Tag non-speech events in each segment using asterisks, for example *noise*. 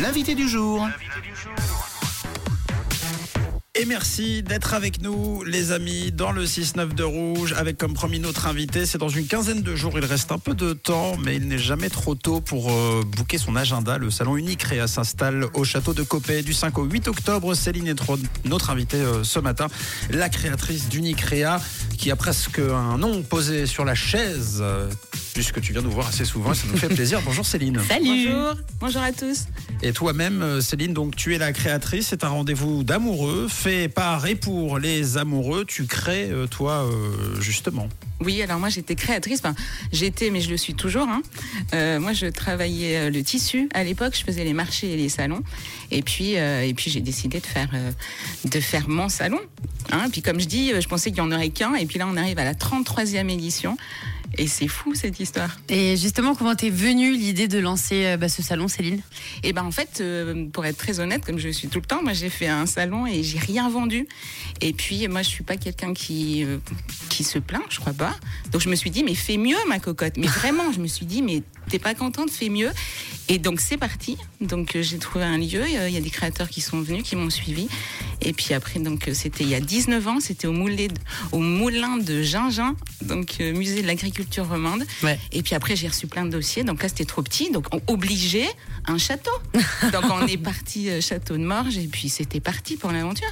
L'invité du jour. Et merci d'être avec nous, les amis, dans le 6-9 de Rouge, avec comme promis notre invité. C'est dans une quinzaine de jours, il reste un peu de temps, mais il n'est jamais trop tôt pour euh, booker son agenda. Le salon unique Réa s'installe au château de Copé du 5 au 8 octobre. Céline est notre invitée euh, ce matin, la créatrice d'Unique Réa, qui a presque un nom posé sur la chaise, euh, puisque tu viens nous voir assez souvent et ça nous fait plaisir. Bonjour Céline. Salut. Bonjour. Bonjour à tous. Et toi-même, euh, Céline, donc tu es la créatrice. C'est un rendez-vous d'amoureux fait par et pour les amoureux. Tu crées, euh, toi, euh, justement. Oui, alors moi j'étais créatrice. Enfin, j'étais, mais je le suis toujours. Hein. moi, je travaillais le tissu à l'époque. Je faisais les marchés et les salons. Et puis, et puis j'ai décidé de faire, de faire mon salon. Hein. Puis comme je dis, je pensais qu'il y en aurait qu'un. Et puis là, on arrive à la 33e édition. Et c'est fou cette histoire. Et justement, comment t'es venue l'idée de lancer euh, bah, ce salon, Céline? Et eh ben en fait, euh, pour être très honnête, comme je suis tout le temps, moi j'ai fait un salon et j'ai rien vendu. Et puis moi je suis pas quelqu'un qui euh, qui se plaint, je crois pas. Donc je me suis dit mais fais mieux ma cocotte. Mais vraiment, je me suis dit mais t'es pas contente, fais mieux. Et donc c'est parti. Donc j'ai trouvé un lieu. Il y a des créateurs qui sont venus, qui m'ont suivi. Et puis après donc c'était il y a 19 ans. C'était au, au moulin de Gingin, donc musée de l'agriculture culture romande. Et puis après, j'ai reçu plein de dossiers. Donc là, c'était trop petit. Donc, on obligé un château. donc, on est parti euh, château de Morges. Et puis, c'était parti pour l'aventure.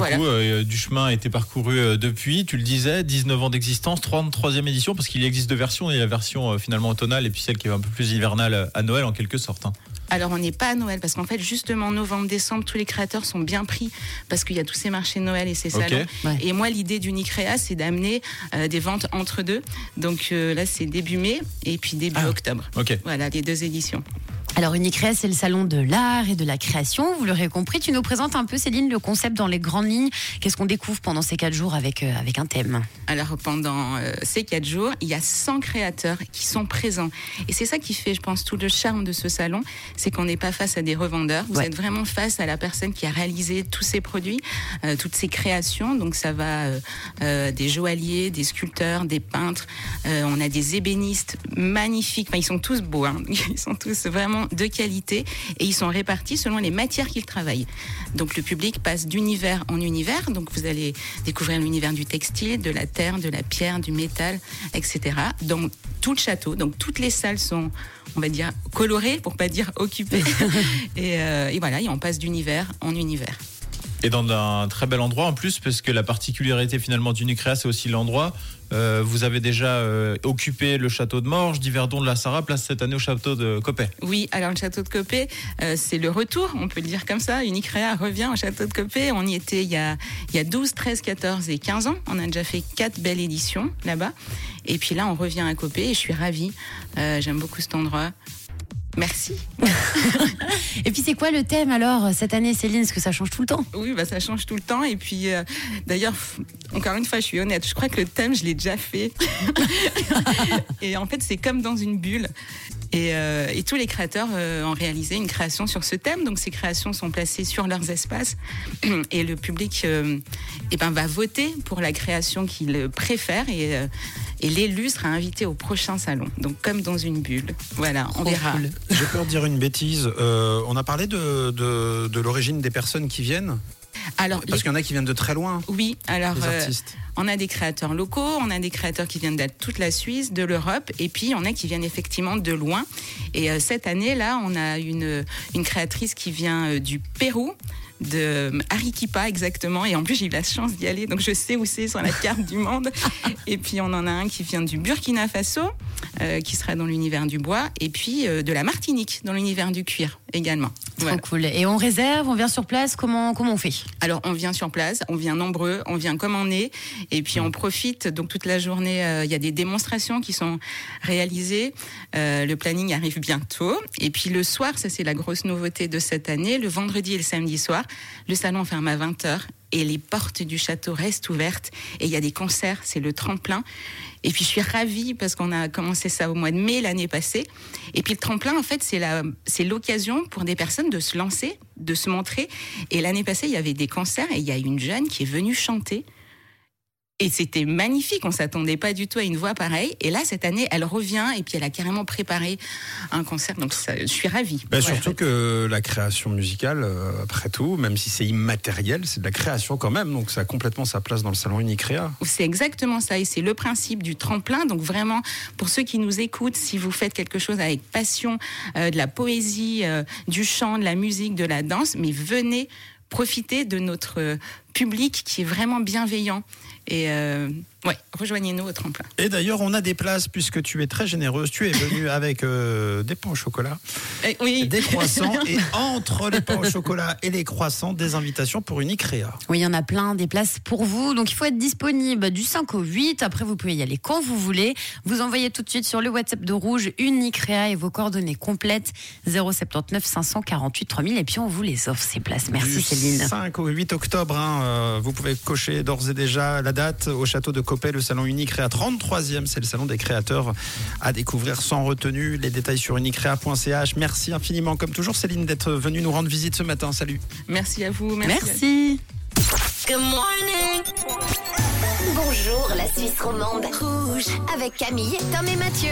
Du coup, euh, du chemin a été parcouru euh, depuis, tu le disais, 19 ans d'existence, 33e édition, parce qu'il existe deux versions. Il y a la version finalement automnale et puis celle qui est un peu plus hivernale à Noël en quelque sorte. Hein. Alors on n'est pas à Noël parce qu'en fait justement novembre décembre tous les créateurs sont bien pris parce qu'il y a tous ces marchés Noël et ces salons. Et moi l'idée d'Unicrea c'est d'amener euh, des ventes entre deux. Donc euh, là c'est début mai et puis début ah, octobre. Voilà les deux éditions. Alors Unicrea, c'est le salon de l'art et de la création. Vous l'aurez compris, tu nous présentes un peu, Céline, le concept dans les grandes lignes. Qu'est-ce qu'on découvre pendant ces quatre jours avec, euh, avec un thème Alors pendant euh, ces quatre jours, il y a 100 créateurs qui sont présents. Et c'est ça qui fait, je pense, tout le charme de ce salon, c'est qu'on n'est pas face à des revendeurs. Vous êtes vraiment face à la personne qui a réalisé tous ces produits, euh, toutes ces créations. Donc ça va des joailliers, des sculpteurs, des peintres. on a des ébénistes magnifiques. Enfin, ils sont tous beaux. Hein. *laughs* Ils sont tous vraiment de qualité et ils sont répartis selon les matières qu'ils travaillent. Donc le public passe d'univers en univers. Donc vous allez découvrir l'univers du textile, de la terre, de la pierre, du métal, etc. Dans tout le château. Donc toutes les salles sont, on va dire, colorées pour pas dire occupées. *laughs* et, euh, et voilà, et on passe d'univers en univers. Et dans un très bel endroit en plus, parce que la particularité finalement d'Unicrea, c'est aussi l'endroit. Euh, vous avez déjà euh, occupé le château de Morges, d'Yverdon de la Sarah, place cette année au château de Copé. Oui, alors le château de Copé, euh, c'est le retour, on peut le dire comme ça. Unicrea revient au château de Copé. On y était il y, a, il y a 12, 13, 14 et 15 ans. On a déjà fait quatre belles éditions là-bas. Et puis là, on revient à Copé et je suis ravie. J'aime beaucoup cet endroit. Merci. *laughs* et puis c'est quoi le thème alors cette année, Céline? Est-ce que ça change tout le temps? Oui, bah ça change tout le temps. Et puis euh, d'ailleurs, encore une fois, je suis honnête. Je crois que le thème, je l'ai déjà fait. *laughs* et en fait, c'est comme dans une bulle. Et, euh, tous les créateurs euh, ont réalisé une création sur ce thème. Donc ces créations sont placées sur leurs espaces *clears throat* et le public eh ben, va voter pour la création qu'il préfère. Et et l'élu sera invité au prochain salon. Donc comme dans une bulle. Voilà, on verra. J'ai peur de dire une bêtise. Euh, on a parlé de, de, l'origine des personnes qui viennent alors, Parce qu'il y en a qui viennent de très loin. Oui, alors euh, on a des créateurs locaux, on a des créateurs qui viennent de toute la Suisse, de l'Europe, et puis on a qui viennent effectivement de loin. Et euh, cette année-là, on a une, une créatrice qui vient du Pérou, de Arequipa exactement. Et en plus, j'ai eu la chance d'y aller, donc je sais où c'est sur la carte du monde. *laughs* Et puis, on en a un qui vient du Burkina Faso, euh, qui sera dans l'univers du bois, et puis euh, de la Martinique, dans l'univers du cuir également. Trop cool. Et on réserve, on vient sur place, comment, comment on fait? Alors, on vient sur place, on vient nombreux, on vient comme on est, et puis on profite. Donc, toute la journée, euh, il y a des démonstrations qui sont réalisées. le planning arrive bientôt. Et puis, le soir, ça, c'est la grosse nouveauté de cette année, le vendredi et le samedi soir, le salon ferme à 20h et les portes du château restent ouvertes et il y a des concerts, c'est le tremplin. Et puis je suis ravie parce qu'on a commencé ça au mois de mai l'année passée. Et puis le tremplin, en fait, c'est la, c'est l'occasion pour des personnes de se lancer, de se montrer. Et l'année passée, il y avait des concerts et il y a une jeune qui est venue chanter Et c'était magnifique, on s'attendait pas du tout à une voix pareille. Et là, cette année, elle revient et puis elle a carrément préparé un concert. Donc ça, je suis ravie. Bah. Surtout que la création musicale, euh, après tout, même si c'est immatériel, c'est de la création quand même. Donc ça a complètement sa place dans le salon Unicrea. C'est exactement ça et c'est le principe du tremplin. Donc vraiment, pour ceux qui nous écoutent, si vous faites quelque chose avec passion, euh, de la poésie, euh, du chant, de la musique, de la danse, mais venez profiter de notre public qui est vraiment bienveillant. Et ouais, rejoignez-nous au tremplin. Et d'ailleurs, on a des places puisque tu es très généreuse. Tu es venue *laughs* avec euh, des pains au chocolat, Eh oui. des croissants *laughs* et entre les pains au chocolat et les croissants, des invitations pour Unicrea. Oui, il y en a plein, des places pour vous. Donc, il faut être disponible du 5 au 8. Après, vous pouvez y aller quand vous voulez. Vous envoyez tout de suite sur le WhatsApp de Rouge Unicrea et vos coordonnées complètes 079 548 3000. Et puis, on vous les offre, ces places. Merci, du Céline. 5 au 8 octobre, hein, euh, vous pouvez cocher d'ores et déjà la date au château de Le salon Unicrea 33e. C'est le salon des créateurs à découvrir sans retenue. Les détails sur unicrea.ch. Merci infiniment, comme toujours, Céline, d'être venue nous rendre visite ce matin. Salut. Merci à vous. Merci. à- Merci. Good morning. Bonjour la Suisse romande. Rouge avec Camille, Tom et Mathieu.